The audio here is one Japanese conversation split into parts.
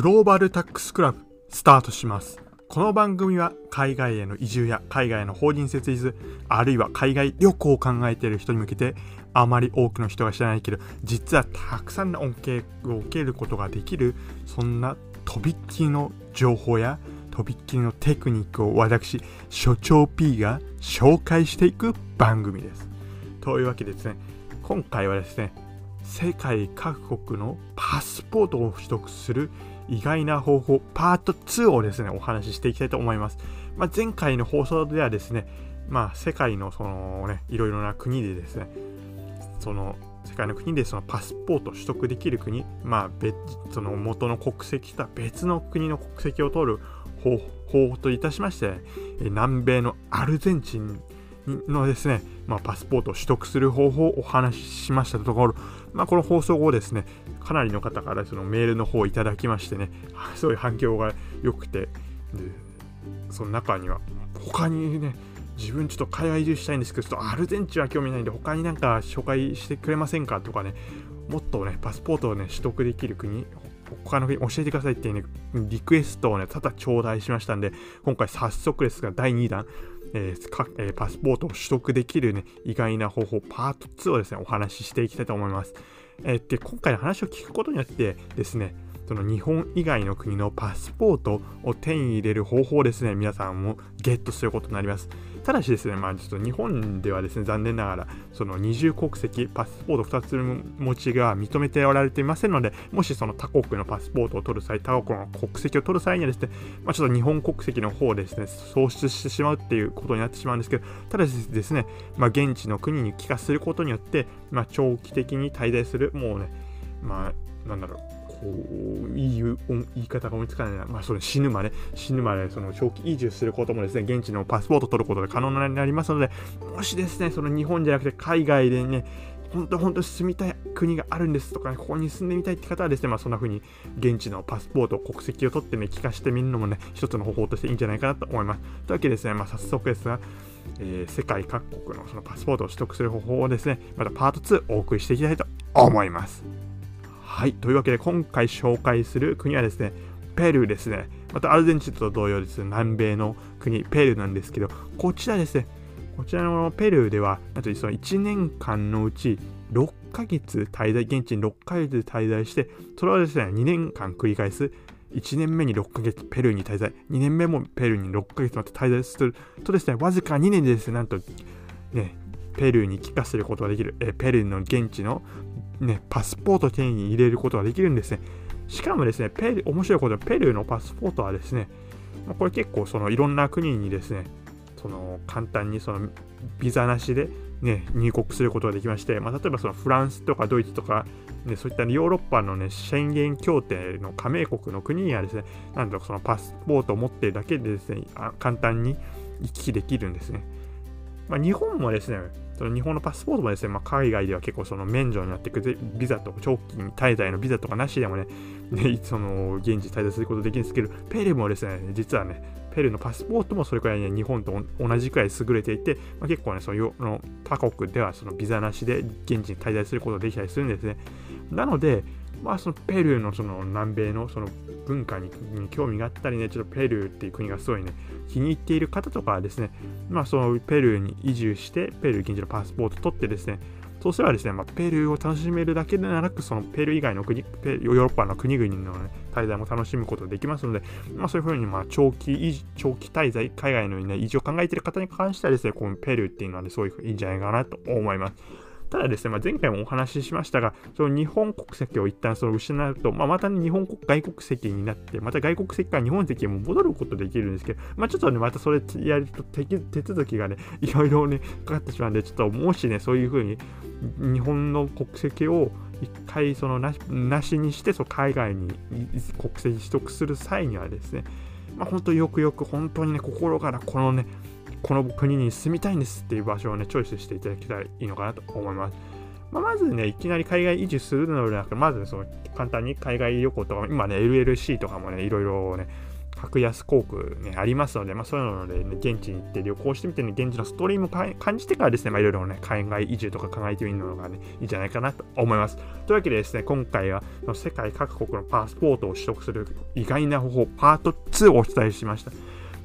グローバルタックスクラブスタートします。この番組は海外への移住や海外への法人設立あるいは海外旅行を考えている人に向けてあまり多くの人が知らないけど実はたくさんの恩恵を受けることができるそんなとびっきりの情報やとびっきりのテクニックを私所長 P が紹介していく番組です。というわけでですね今回はですね世界各国のパスポートを取得する意外な方法パート2をですねお話ししていきたいと思います、まあ、前回の放送ではですねまあ世界のそのねいろいろな国でですねその世界の国でそのパスポートを取得できる国まあ別その元の国籍とは別の国の国籍を取る方法といたしまして南米のアルゼンチンのですね、まあ、パスポートを取得する方法をお話ししましたところ、まあ、この放送後ですね、かなりの方からそのメールの方をいただきましてね、そういう反響が良くて、でその中には、他にね、自分ちょっと海外移住したいんですけど、ちょっとアルゼンチンは興味ないんで、他になんか紹介してくれませんかとかね、もっとね、パスポートをね、取得できる国、他の国教えてくださいっていうね、リクエストをね、ただ頂戴しましたんで、今回早速ですが、第2弾、えーえー、パスポートを取得できるね、意外な方法、パート2をですね、お話ししていきたいと思います。えー、で、今回の話を聞くことによってですね、その日本以外の国のパスポートを手に入れる方法ですね、皆さんもゲットすることになります。ただしですね、まあ、ちょっと日本ではですね、残念ながら、その二重国籍、パスポート2つ持ちが認めておられていませんので、もしその他国のパスポートを取る際、他国の国籍を取る際にはですね、まあ、ちょっと日本国籍の方ですね、喪失してしまうっていうことになってしまうんですけど、ただしですね、まあ、現地の国に帰化することによって、まあ、長期的に滞在する、もうね、まあ、なんだろう、こういい言い方が思いつかないな、まあ、それ死ぬまで、死ぬまでその長期移住することもですね、現地のパスポートを取ることで可能になりますので、もしですね、その日本じゃなくて海外でね、本当本当住みたい国があるんですとか、ね、ここに住んでみたいって方はですね、まあ、そんな風に現地のパスポート、国籍を取ってね、聞かしてみるのもね、一つの方法としていいんじゃないかなと思います。というわけでですね、まあ、早速ですが、えー、世界各国のそのパスポートを取得する方法をですね、またパート2お送りしていきたいと思います。はい。というわけで、今回紹介する国はですね、ペルーですね。またアルゼンチンと同様です、ね、南米の国、ペルーなんですけど、こちらですね、こちらのペルーでは、なんとその1年間のうち6ヶ月滞在、現地に6ヶ月滞在して、それをですね、2年間繰り返す。1年目に6ヶ月ペルーに滞在、2年目もペルーに6ヶ月まで滞在するとですね、わずか2年でですね、なんと、ね、ペルーに帰化することができる、えペルーの現地のね、パスポート手に入れることができるんですね。しかもですね、ペル面白いことは、ペルーのパスポートはですね、これ結構そのいろんな国にですね、その簡単にそのビザなしで、ね、入国することができまして、まあ、例えばそのフランスとかドイツとか、ね、そういったヨーロッパの、ね、宣言協定の加盟国の国にはですね、なんとそのパスポートを持っているだけでですね、簡単に行き来できるんですね。まあ、日本もですね、その日本のパスポートもですね、まあ、海外では結構その免除になっていくビザと長期滞在のビザとかなしでもね、ねその現地滞在することできるんですけど、ペルもですね、実はね、ペルのパスポートもそれくらいね、日本と同じくらい優れていて、まあ、結構ね、その他国ではそのビザなしで現地に滞在することができたりするんですね。なので、まあ、そのペルーのその南米のその文化に興味があったりね、ちょっとペルーっていう国がすごいね、気に入っている方とかはですね、まあ、そのペルーに移住して、ペルー現地のパスポート取ってですね、そうすればですね、まあ、ペルーを楽しめるだけでなく、そのペルー以外の国、ヨーロッパの国々の、ね、滞在も楽しむことができますので、まあ、そういうふうにまあ長期長期滞在、海外の、ね、移住を考えている方に関してはですね、このペルーっていうのは、ね、そういうふうにいいんじゃないかなと思います。ただですね、まあ、前回もお話ししましたが、その日本国籍を一旦その失うと、まあ、また、ね、日本国外国籍になって、また外国籍から日本籍にも戻ることできるんですけど、まあ、ちょっとね、またそれやると手続きがね、いろいろね、かかってしまうんで、ちょっともしね、そういうふうに日本の国籍を一回そのなしにして、そ海外に国籍取得する際にはですね、まあ、本当よくよく本当にね、心からこのね、この国に住みたいんですっていう場所をね、チョイスしていただけたらいいのかなと思います。まあ、まずね、いきなり海外移住するのではなく、まずその簡単に海外旅行とか、今ね、LLC とかもね、いろいろね、格安航空ね、ありますので、まあそういうので、ね、現地に行って旅行してみてね、現地のストリームを感じてからですね、まあいろいろね、海外移住とか考えてみるのがね、いいんじゃないかなと思います。というわけでですね、今回は世界各国のパスポートを取得する意外な方法、パート2をお伝えしました。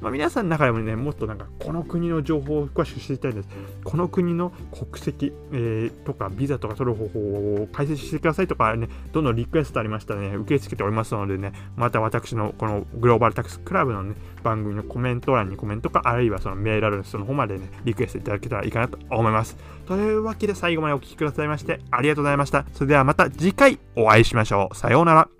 まあ、皆さんの中でもね、もっとなんか、この国の情報を詳しく知りたいんです。この国の国籍、えー、とか、ビザとか取る方法を解説してくださいとかね、どんどんリクエストありましたらね、受け付けておりますのでね、また私のこのグローバルタックスクラブのね、番組のコメント欄にコメントか、あるいはそのメールアドレスの方までね、リクエストいただけたらいいかなと思います。というわけで最後までお聴きくださいまして、ありがとうございました。それではまた次回お会いしましょう。さようなら。